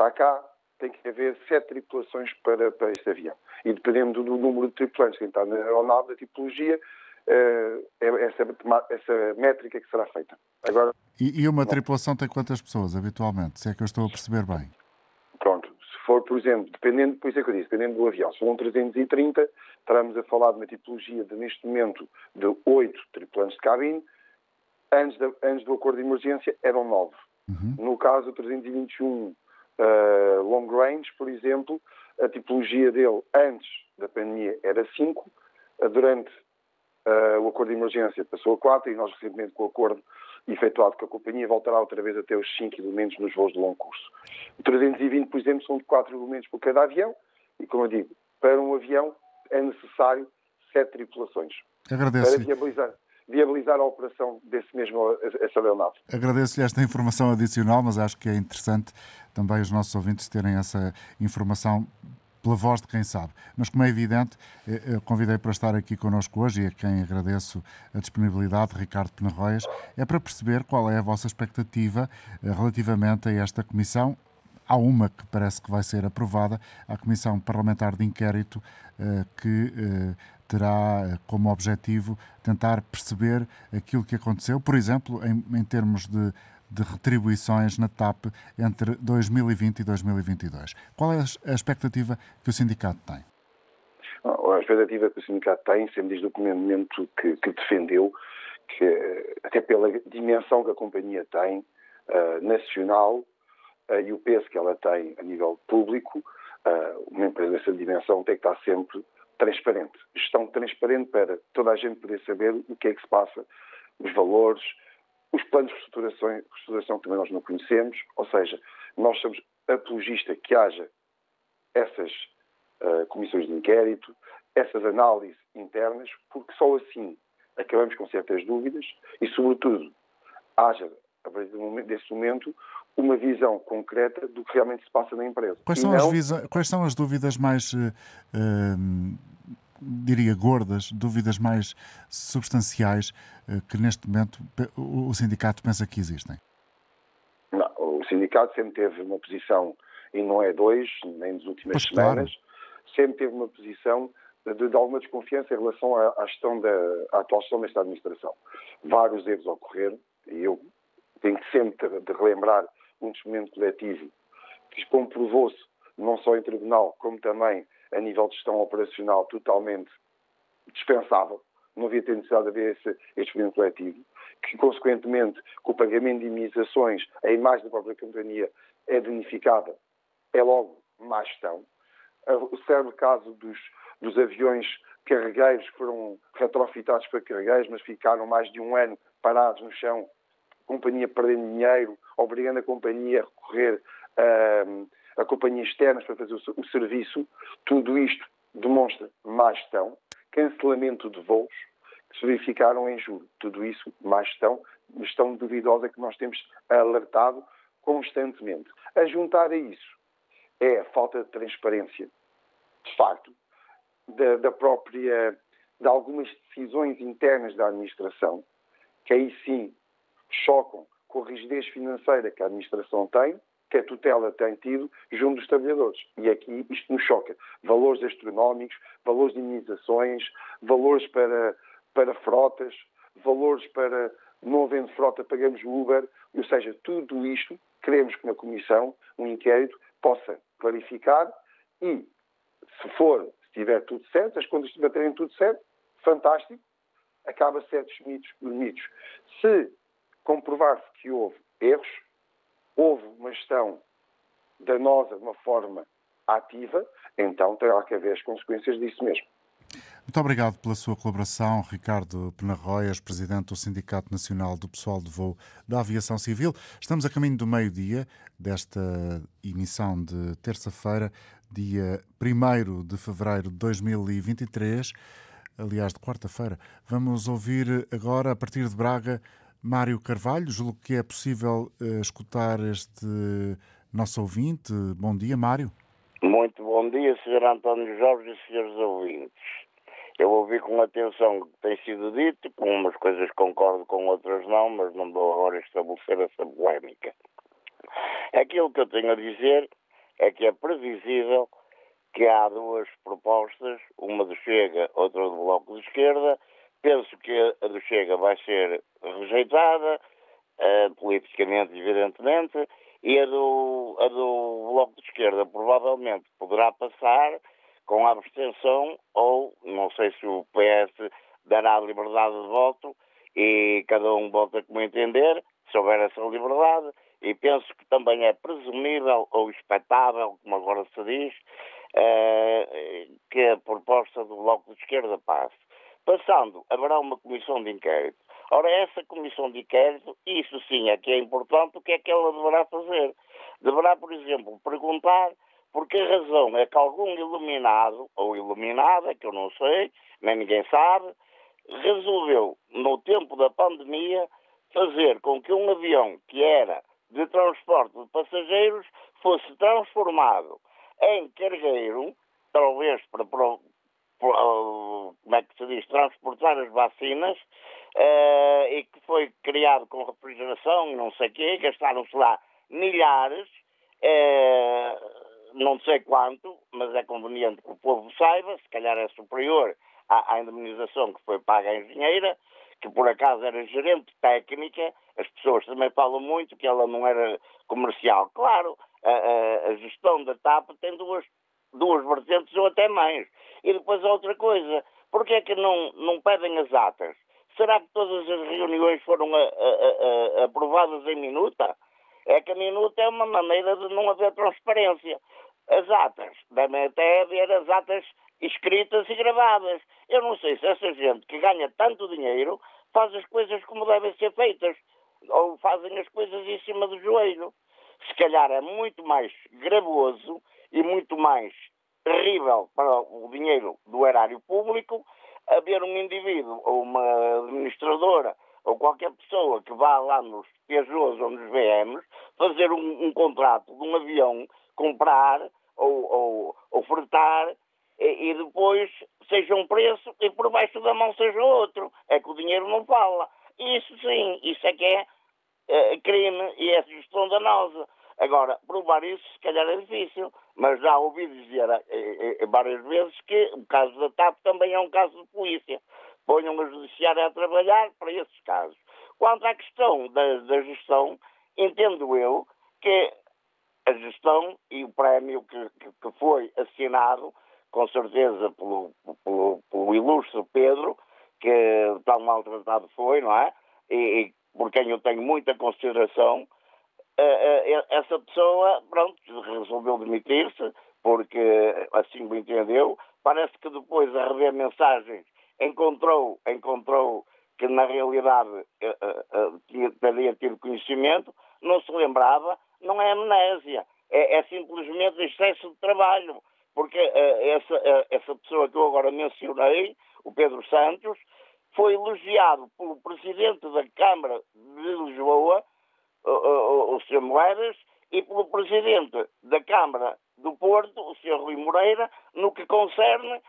está cá, tem que haver sete tripulações para, para este avião. E dependendo do número de tripulantes que está na aeronave, da tipologia, uh, é essa, essa métrica que será feita. Agora, e, e uma bom, tripulação tem quantas pessoas, habitualmente? Se é que eu estou a perceber bem. Pronto. Se for, por exemplo, dependendo, por isso é que eu disse, dependendo do avião, se for um 330, estaremos a falar de uma tipologia de, neste momento, de oito tripulantes de cabine. Antes, antes do acordo de emergência, eram nove. Uhum. No caso do 321 Uh, long range, por exemplo, a tipologia dele antes da pandemia era 5, uh, durante uh, o acordo de emergência passou a 4 e nós recentemente com o acordo efetuado com a companhia voltará outra vez até os 5 elementos nos voos de longo curso. O 320, por exemplo, são de 4 elementos por cada avião e, como eu digo, para um avião é necessário 7 tripulações. Agradeço. Para viabilizar viabilizar a operação desse mesmo essa aeronave. Agradeço-lhe esta informação adicional, mas acho que é interessante também os nossos ouvintes terem essa informação pela voz de quem sabe. Mas, como é evidente, eh, eu convidei para estar aqui connosco hoje e a quem agradeço a disponibilidade, Ricardo Penarroias, é para perceber qual é a vossa expectativa eh, relativamente a esta comissão. Há uma que parece que vai ser aprovada, a Comissão Parlamentar de Inquérito, eh, que terá como objetivo tentar perceber aquilo que aconteceu, por exemplo, em, em termos de de retribuições na TAP entre 2020 e 2022. Qual é a expectativa que o sindicato tem? A expectativa que o sindicato tem, sempre desde o momento que, que defendeu, que até pela dimensão que a companhia tem uh, nacional uh, e o peso que ela tem a nível público, uh, uma empresa dessa dimensão tem que estar sempre transparente. Gestão transparente para toda a gente poder saber o que é que se passa, os valores, os planos de reestruturação, reestruturação também nós não conhecemos, ou seja, nós somos apologista que haja essas uh, comissões de inquérito, essas análises internas, porque só assim acabamos com certas dúvidas e, sobretudo, haja, a partir desse momento, uma visão concreta do que realmente se passa na empresa. Quais são, não... as, quais são as dúvidas mais uh, diria, gordas, dúvidas mais substanciais eh, que neste momento o sindicato pensa que existem? Não, o sindicato sempre teve uma posição, e não é dois, nem nas últimas pois semanas, claro. sempre teve uma posição de, de, alguma desconfiança em relação à, à, gestão da, à atual gestão desta administração. Vários erros ocorreram, e eu tenho que sempre de relembrar um desmento coletivo que comprovou-se não só em tribunal, como também a nível de gestão operacional totalmente dispensável. Não havia ter necessidade de haver esse, este experimento coletivo, que, consequentemente, com o pagamento de indemnizações, a imagem da própria companhia é danificada, é logo má gestão. O célebre caso dos, dos aviões carregueiros que foram retrofitados para carregueiros, mas ficaram mais de um ano parados no chão, a companhia perdendo dinheiro, obrigando a companhia a recorrer a a companhias externas para fazer o, serviço, tudo isto demonstra má gestão, cancelamento de voos, se verificaram em julho. Tudo isso, mais gestão, gestão duvidosa que nós temos alertado constantemente. A juntar a isso é a falta de transparência, de facto, da, da própria, de algumas decisões internas da administração, que aí sim chocam com a rigidez financeira que a administração tem, que a tutela tem tido junto dos trabalhadores. E aqui isto nos choca. Valores astronómicos, valores de indenizações, valores para, para frotas, valores para não havendo frota pagamos Uber, ou seja, tudo isto queremos que na Comissão um inquérito possa clarificar e, se for, se estiver tudo certo, as contas estiverem tudo certo, fantástico, acaba certos mitos, mitos. Se comprovar-se que houve erros, houve uma gestão danosa de uma forma ativa, então terá que haver as consequências disso mesmo. Muito obrigado pela sua colaboração, Ricardo Penarroias, presidente do Sindicato Nacional do Pessoal de Voo da Aviação Civil. Estamos a caminho do meio-dia desta emissão de terça-feira, dia 1 de fevereiro de 2023, aliás, de quarta-feira. Vamos ouvir agora, a partir de Braga, Mário Carvalho. Julgo que é possível uh, escutar este nosso ouvinte. Bom dia, Mário. Muito bom dia, Sr. António Jorge e senhores ouvintes. Eu ouvi com atenção o que tem sido dito, com umas coisas concordo, com outras não, mas não vou agora estabelecer essa polémica. Aquilo que eu tenho a dizer é que é previsível que há duas propostas, uma do Chega, outra do Bloco de Esquerda. Penso que a do Chega vai ser rejeitada, uh, politicamente, evidentemente, e a do, a do Bloco de Esquerda provavelmente poderá passar com a abstenção ou não sei se o PS dará liberdade de voto e cada um vota como entender, se houver essa liberdade, e penso que também é presumível ou expectável, como agora se diz, uh, que a proposta do Bloco de Esquerda passe. Passando, haverá uma comissão de inquérito. Ora, essa comissão de inquérito, isso sim é que é importante, o que é que ela deverá fazer? Deverá, por exemplo, perguntar porque a razão é que algum iluminado, ou iluminada, que eu não sei, nem ninguém sabe, resolveu, no tempo da pandemia, fazer com que um avião que era de transporte de passageiros fosse transformado em cargueiro, talvez para como é que se diz, transportar as vacinas, uh, e que foi criado com refrigeração não sei o quê, gastaram-se lá milhares, uh, não sei quanto, mas é conveniente que o povo saiba, se calhar é superior à, à indemnização que foi paga à engenheira, que por acaso era gerente técnica, as pessoas também falam muito que ela não era comercial. Claro, a, a, a gestão da TAP tem duas, duas vertentes ou até mais. E depois outra coisa, porquê é que não, não pedem as atas? Será que todas as reuniões foram a, aprovadas em minuta? É que a minuta é uma maneira de não haver transparência as atas. Devem até haver as atas escritas e gravadas. Eu não sei se essa gente que ganha tanto dinheiro faz as coisas como devem ser feitas ou fazem as coisas em cima do joelho. Se calhar é muito mais gravoso e muito mais terrível para o dinheiro do erário público haver um indivíduo ou uma administradora ou qualquer pessoa que vá lá nos Peugeots ou nos VMs fazer um, um contrato de um avião, comprar ou, ou, e, e, depois seja um preço e por baixo da mão seja outro. É que o dinheiro não fala. Isso sim, isso é que é, é crime e é gestão danosa. Agora, provar isso se calhar é difícil, mas já ouvi dizer é, é, várias vezes que o caso da TAP também é um caso de polícia. Ponham a judiciária a trabalhar para esses casos. Quanto à questão da, da gestão, entendo eu que a gestão e o prémio que, que, que foi assinado, com certeza, pelo, pelo, pelo, ilustre Pedro, que tão maltratado foi, não é? E, e por quem eu tenho muita consideração, essa pessoa, pronto, resolveu demitir-se, porque assim o entendeu. Parece que depois, a rever mensagens, encontrou, encontrou que na realidade uh, uh, teria tido conhecimento, não se lembrava, não é amnésia, é, é simplesmente excesso de trabalho. Porque uh, essa, essa pessoa que eu agora mencionei, o Pedro Santos, foi elogiado pelo Presidente da Câmara de Lisboa, o, o, o Sr. Moedas, e pelo Presidente da Câmara do Porto, o Sr. Rui Moreira, no que concerne,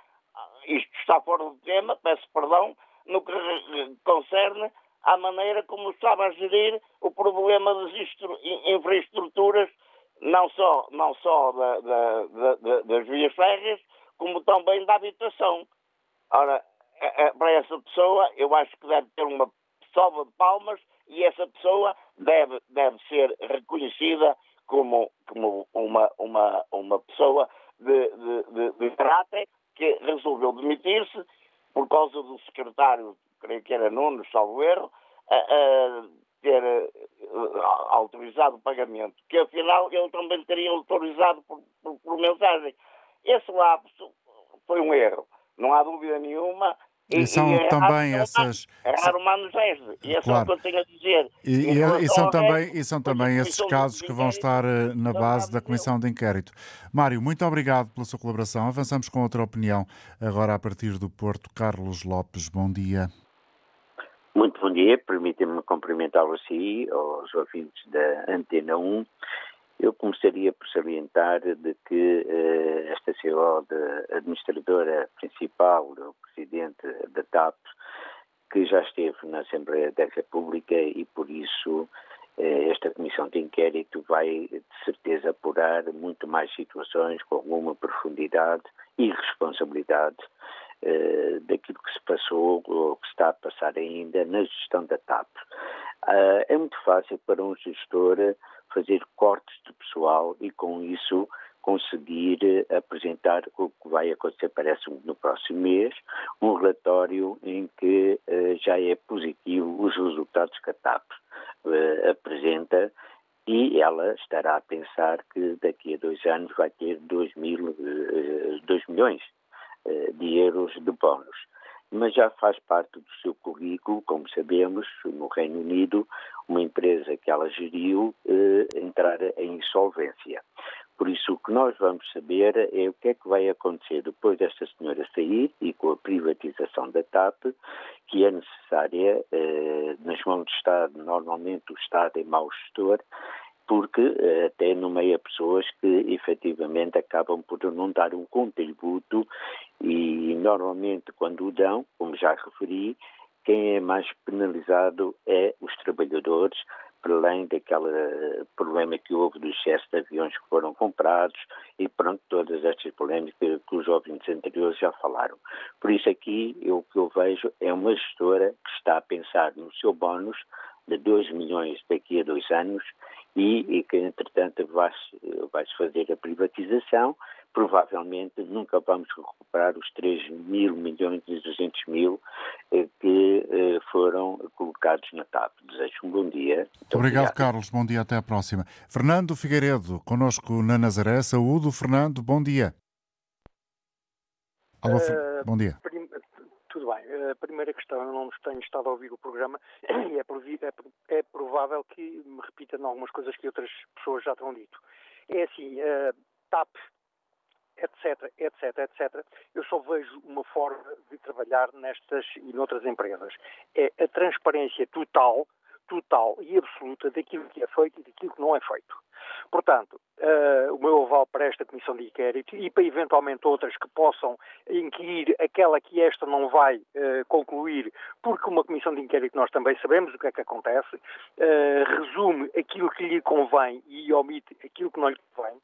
isto está fora do tema, peço perdão, no que concerne à maneira como estava a gerir o problema das infraestruturas, não só, não só da, da, da, das vias férreas, como também da habitação. Ora, para essa pessoa, eu acho que deve ter uma salva de palmas e essa pessoa deve, deve ser reconhecida como, como uma, uma, uma pessoa de, de, de, de caráter que resolveu demitir-se por causa do secretário, creio que era Nuno, salvo erro, a, a ter a, autorizado o pagamento, que afinal ele também teria autorizado por, por, por mensagem. Esse lapso foi um erro, não há dúvida nenhuma, e, são e também essas. É. E é claro. só o que eu tenho a dizer. E, e, e são também, e são também esses casos que vão estar eh, na base da Comissão de Inquérito. Mário, muito obrigado pela sua colaboração. Avançamos com outra opinião, agora a partir do Porto. Carlos Lopes, bom dia. Muito bom dia. Permitem-me cumprimentá-lo assim, aos ouvintes da Antena 1 eu começaria por salientar de que uh, esta CEO de administradora principal, o presidente da TAP, que já esteve na Assembleia da República e por isso uh, esta comissão de inquérito vai de certeza apurar muito mais situações com alguma profundidade e responsabilidade uh, daquilo que se passou ou que está a passar ainda na gestão da TAP. é muito fácil para um gestor fazer cortes de pessoal e com isso conseguir eh, apresentar o que vai acontecer, parece no próximo mês, um relatório em que uh, já é positivo os resultados que a TAP uh, apresenta e ela estará a pensar que daqui a dois anos vai ter 2 mil, uh, milhões de euros de bónus. Mas já faz parte do seu currículo, como sabemos, no Reino Unido, uma empresa que ela geriu eh, entrar em insolvência. Por isso, o que nós vamos saber é o que é que vai acontecer depois desta senhora sair e com a privatização da TAP, que é necessária eh, nas mãos do Estado. Normalmente, o Estado é mau gestor porque eh, até nomeia pessoas que efetivamente acabam por não dar um contributo e normalmente quando o dão, como já referi, quem é mais penalizado é os trabalhadores, para além daquele problema que houve do excesso de aviões que foram comprados e pronto, todas estas polémicas que os ouvintes anteriores já falaram. Por isso aqui, eu, o que eu vejo é uma gestora que está a pensar no seu bónus de 2 milhões daqui a dois anos e, e que, entretanto, vai-se vai fazer a privatização. Provavelmente nunca vamos recuperar os 3 mil milhões e 200 mil eh, que eh, foram colocados na TAP. Desejo um bom dia. Muito obrigado, obrigado, Carlos. Bom dia, até à próxima. Fernando Figueiredo, conosco na Nazaré. Saúde, Fernando, bom dia. Alô, uh, bom dia. Tudo bem. A primeira questão, eu não tenho estado a ouvir o programa e é, é, é provável que me repita em algumas coisas que outras pessoas já terão dito. É assim, uh, TAP, etc, etc, etc, eu só vejo uma forma de trabalhar nestas e noutras empresas. É a transparência total, total e absoluta daquilo que é feito e daquilo que não é feito. Portanto, uh, o meu aval para esta comissão de inquérito e para eventualmente outras que possam inquirir aquela que esta não vai uh, concluir, porque uma comissão de inquérito nós também sabemos o que é que acontece, uh, resume aquilo que lhe convém e omite aquilo que não lhe convém.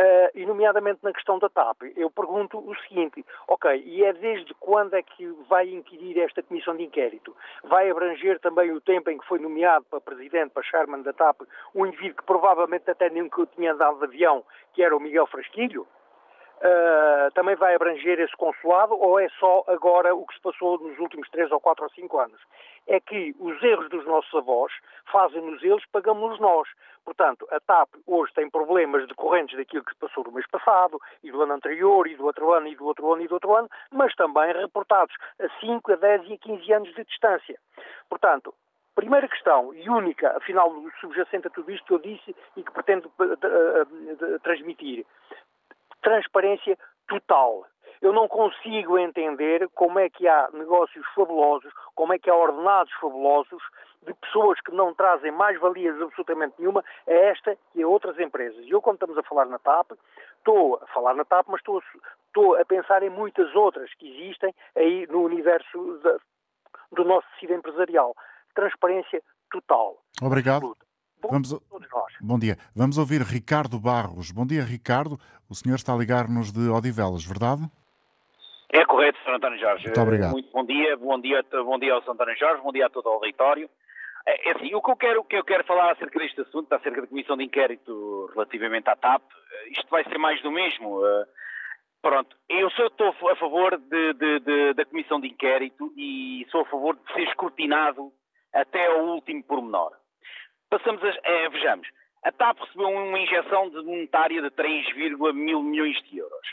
Uh, e nomeadamente na questão da TAP, eu pergunto o seguinte, ok, e é desde quando é que vai inquirir esta comissão de inquérito? Vai abranger também o tempo em que foi nomeado para presidente, para chairman da TAP, um indivíduo que provavelmente até nunca tinha andado de avião, que era o Miguel Frasquilho? Uh, também vai abranger esse consulado ou é só agora o que se passou nos últimos três ou quatro ou cinco anos? É que os erros dos nossos avós fazem-nos eles, pagamos-nos nós. Portanto, a TAP hoje tem problemas decorrentes daquilo que se passou no mês passado, e do ano anterior, e do outro ano, e do outro ano, e do outro ano, mas também reportados a 5, a 10 e a 15 anos de distância. Portanto, Primeira questão, e única, afinal, subjacente a tudo isto que eu disse e que pretendo uh, transmitir transparência total. Eu não consigo entender como é que há negócios fabulosos, como é que há ordenados fabulosos de pessoas que não trazem mais valias absolutamente nenhuma a esta e a outras empresas. E eu, quando estamos a falar na TAP, estou a falar na TAP, mas estou, estou a pensar em muitas outras que existem aí no universo do nosso tecido empresarial. Transparência total. Obrigado. Bom, Vamos... Bom dia. Vamos ouvir Ricardo Barros. Bom dia, Ricardo. O senhor está a ligar-nos de Odivelas, verdade? É correto, Sr. António Jorge. Muito obrigado. Muito bom dia, bom dia, bom dia ao Sr. António Jorge, bom dia a todo o auditório. É, é assim, o que eu quero, que eu quero falar acerca deste assunto, acerca da comissão de inquérito relativamente à TAP, eh, isto vai ser mais do mesmo. Eh, pronto, eu sou, estou a favor de, de, de, da comissão de inquérito e sou a favor de ser escrutinado até ao último pormenor. Passamos a, é, vejamos, a TAP recebeu uma injeção de monetária de 3, mil milhões de euros.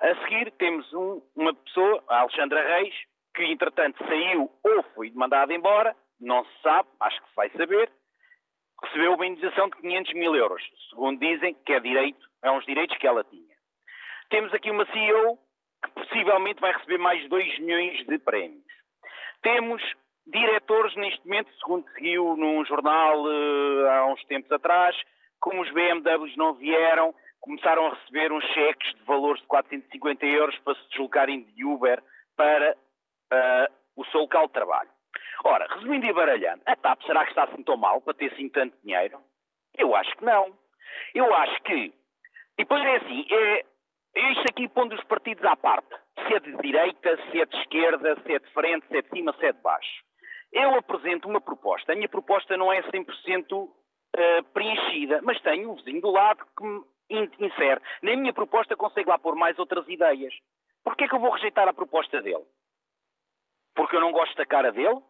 A seguir temos um, uma pessoa, a Alexandra Reis, que entretanto saiu ou foi mandada embora, não se sabe, acho que se vai saber, recebeu uma indenização de 500 mil euros, segundo dizem que é direito, é uns direitos que ela tinha. Temos aqui uma CEO que possivelmente vai receber mais de 2 milhões de prémios. Temos diretores neste momento, segundo seguiu num jornal uh, há uns tempos atrás, como os BMWs não vieram, começaram a receber uns cheques de valores de 450 euros para se deslocarem de Uber para uh, o seu local de trabalho. Ora, resumindo e baralhando, a TAP será que está assim tão mal para ter assim tanto dinheiro? Eu acho que não. Eu acho que. E depois é assim, é, é isto aqui pondo os partidos à parte. Se é de direita, se é de esquerda, se é de frente, se é de cima, se é de baixo. Eu apresento uma proposta. A minha proposta não é 100% uh, eh, preenchida, mas tenho um vizinho do lado que me insere. Na minha proposta consegue lá pôr mais outras ideias. Porquê é que eu vou rejeitar a proposta dele? Porque eu não gosto da cara dele?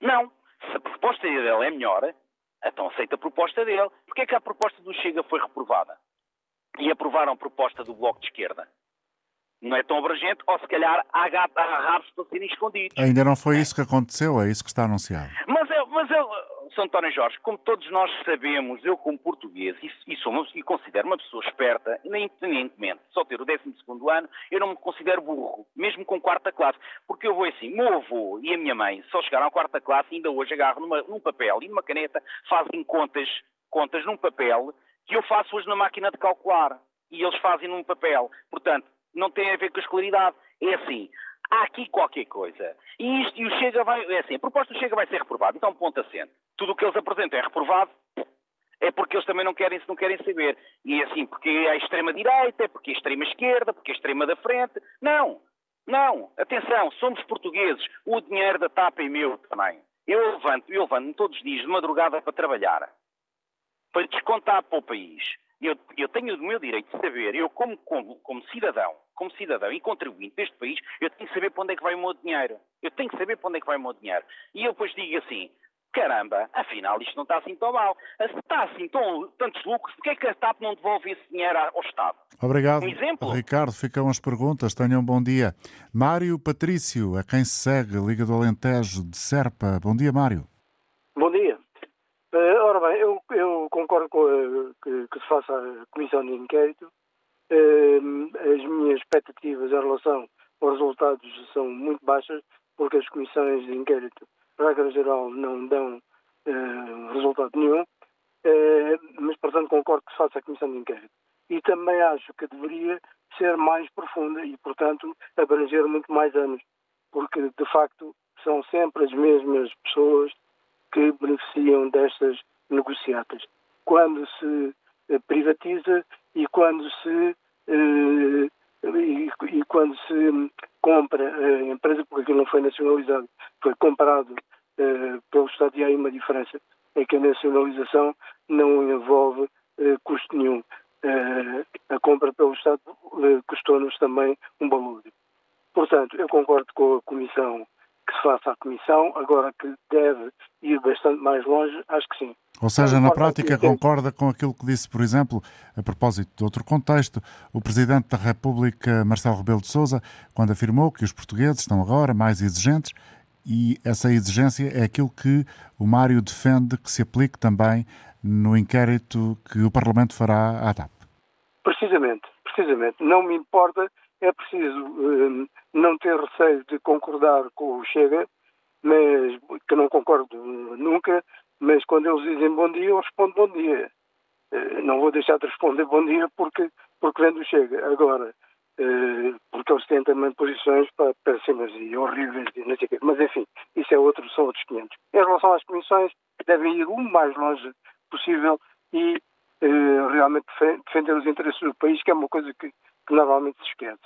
Não. Se a proposta dele é melhor, então aceita a proposta dele. Porquê é que a proposta do Chega foi reprovada? E aprovaram a proposta do Bloco de Esquerda? Não é tão abrangente, ou se calhar há, gato, há rabos para serem escondidos. Ainda não foi isso que aconteceu, é isso que está anunciado. Mas eu, mas eu São António Jorge, como todos nós sabemos, eu como português, e, e, sou, e considero uma pessoa esperta, independentemente de só ter o 12 ano, eu não me considero burro, mesmo com quarta classe, porque eu vou assim, meu avô e a minha mãe só chegaram à quarta classe, ainda hoje agarro numa, num papel e numa caneta, fazem contas, contas num papel, que eu faço hoje na máquina de calcular. E eles fazem num papel. Portanto, não tem a ver com a escolaridade. É assim, há aqui qualquer coisa. E isto, e o Chega vai, é assim, a proposta do Chega vai ser reprovada. Então, ponto assente. Tudo o que eles apresentam é reprovado, é porque eles também não querem, não querem saber. E é assim, porque é a extrema-direita, é porque é a extrema-esquerda, porque é a extrema da frente. Não, não, atenção, somos portugueses. O dinheiro da TAP é meu também. Eu levanto, eu levanto-me todos os dias de madrugada para trabalhar, para descontar para o país. Eu, eu, tenho o meu direito de saber, eu como, como, como, cidadão, como cidadão e contribuinte deste país, eu tenho que saber para onde é que vai o meu dinheiro. Eu tenho que saber para onde é que vai o meu dinheiro. E eu depois digo assim, caramba, afinal isto não está assim tão mal. Se está assim tão, tantos lucros, porquê é que a TAP não devolve esse dinheiro ao Estado? Obrigado. Um exemplo? Ricardo, ficam as perguntas. Tenham um bom dia. Mário Patrício, a quem se segue, Liga do Alentejo de Serpa. Bom dia, Mário. Bom dia. Uh, ora bem, eu, eu concordo a, que, que, se faça a comissão de inquérito. Uh, as minhas expectativas em relação aos resultados são muito baixas, porque as comissões de inquérito, regra geral, não dão resultado nenhum. mas, portanto, concordo que se faça a comissão de inquérito. E também acho que deveria ser mais profunda e, portanto, abranger muito mais anos, porque, de facto, são sempre as mesmas pessoas que beneficiam destas negociatas. Quando se eh, privatiza e quando se eh, e, e, quando se compra a empresa, porque não foi nacionalizado, foi comprado eh, pelo Estado e há aí uma diferença, é que a nacionalização não envolve custo nenhum. a compra pelo Estado custou-nos também um valor. Portanto, eu concordo com a Comissão que se faça a Comissão, agora que deve ir bastante mais longe, acho que sim. Ou seja, na prática concorda com aquilo que disse, por exemplo, a propósito de outro contexto, o Presidente da República, Marcelo Rebelo de Sousa, quando afirmou que os portugueses estão agora mais exigentes e essa exigência é aquilo que o Mário defende que se aplique também no inquérito que o Parlamento fará à TAP. Precisamente, precisamente. Não me importa é preciso um, não ter receio de concordar com o Chega, mas que não concordo nunca, mas quando eles dizem bom dia, eu respondo bom dia. Uh, não vou deixar de responder bom dia porque, porque vem do Chega. Agora, uh, porque eles têm também posições péssimas e horríveis, e não sei quê. mas enfim, isso é outro, são outros 500. Em relação às comissões, devem ir o mais longe possível e realmente defender os interesses do país, que é uma coisa que que normalmente se esquece.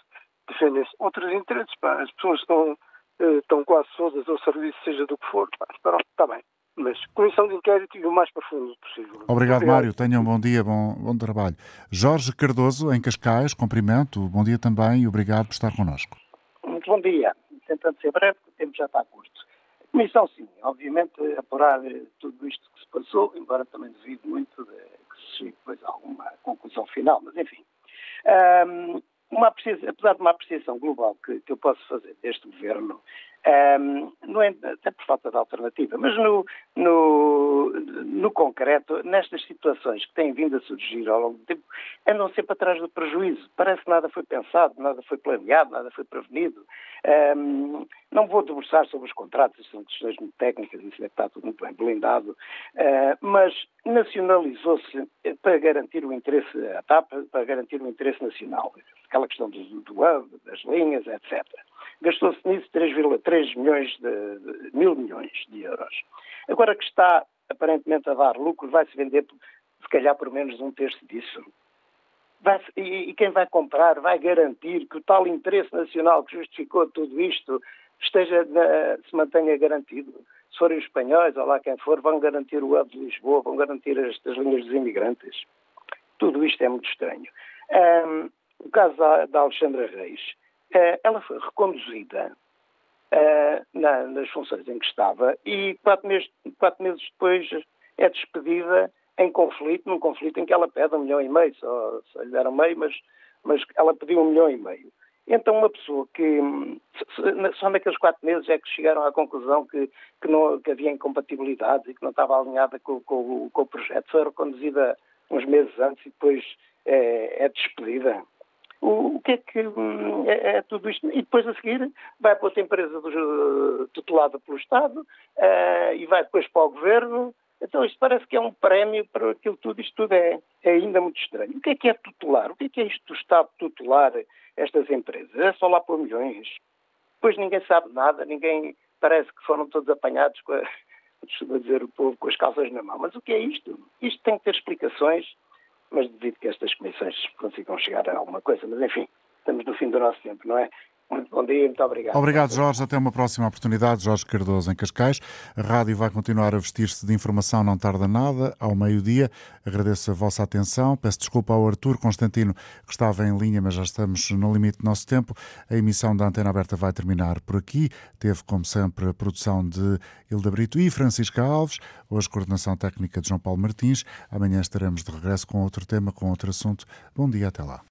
Defendem-se outros interesses, pá. as pessoas estão, uh, estão quase todas ao serviço, seja do que for. Pá. Pronto, está bem. Mas comissão de inquérito e o mais profundo possível. Obrigado, Obrigado. Mário. Tenha um bom dia, bom, bom trabalho. Jorge Cardoso, em Cascais, cumprimento. Bom dia também e obrigado por estar connosco. Muito bom dia. Tentando ser breve, porque o tempo já está curto. A comissão, sim, obviamente, apurar eh, tudo isto que se passou, embora também devido muito de que se chegue depois a alguma conclusão final, mas enfim. Um, uma apesar de uma apreciação global que, que eu posso fazer deste governo, um, não é, até por falta de alternativa, mas no, no, no, concreto, nestas situações que têm vindo a surgir ao longo do tempo, andam sempre atrás do prejuízo. Parece que nada foi pensado, nada foi planeado, nada foi prevenido. Um, não vou debruçar sobre os contratos, são questões muito técnicas, isso é está tudo muito bem blindado, uh, mas nacionalizou-se para garantir o interesse, a TAP, para garantir o interesse nacional. Aquela questão do, do hub, das linhas, etc gastou-se nisso 3,3 milhões de, de, mil milhões de euros. Agora que está aparentemente a dar lucro, vai-se vender se calhar por menos um terço disso. E, e, quem vai comprar vai garantir que o tal interesse nacional que justificou tudo isto esteja se mantenha garantido. Se forem os espanhóis, ou lá quem for, vão garantir o hub de Lisboa, vão garantir estas linhas dos imigrantes. Tudo isto é muito estranho. O caso da, da Alexandra Reis. Eh, ela foi reconduzida uh, na, nas funções em que estava e quatro meses, quatro meses depois é despedida em conflito, num conflito em que ela pede um milhão e meio, só, só lhe deram meio, mas, mas ela pediu um milhão e meio. Então, uma pessoa que só naqueles quatro meses é que chegaram à conclusão que, que, não, que havia incompatibilidades e que não estava alinhada com, com, com o projeto, foi reconduzida uns meses antes e depois é, é despedida o, o que é que hum, é, é, tudo isto? E depois a seguir vai para outra empresa do, tutelada pelo Estado uh, e vai depois para o Governo. Então isto parece que é um prémio para aquilo tudo. Isto tudo é, é ainda muito estranho. O que é que é tutelar? O que é que é isto do Estado tutelar estas empresas? É só lá por milhões. Depois ninguém sabe nada, ninguém parece que foram todos apanhados com a, dizer o povo com as calças na mão. Mas o que é isto? Isto tem que ter explicações mas devido que estas comissões consigam chegar a alguma coisa. Mas, enfim, estamos no fim do nosso tempo, não é? Muito bom dia, muito obrigado. Obrigado, Jorge. Até uma próxima oportunidade. Jorge Cardoso, em Cascais. A rádio vai continuar a vestir-se de informação, não tarda nada, ao meio-dia. Agradeço a vossa atenção. Peço desculpa ao Artur Constantino, que estava em linha, mas já estamos no limite do nosso tempo. A emissão da Antena Aberta vai terminar por aqui. Teve, como sempre, a produção de Hilda Brito e Francisca Alves. Hoje, coordenação técnica de João Paulo Martins. Amanhã estaremos de regresso com outro tema, com outro assunto. Bom dia, até lá.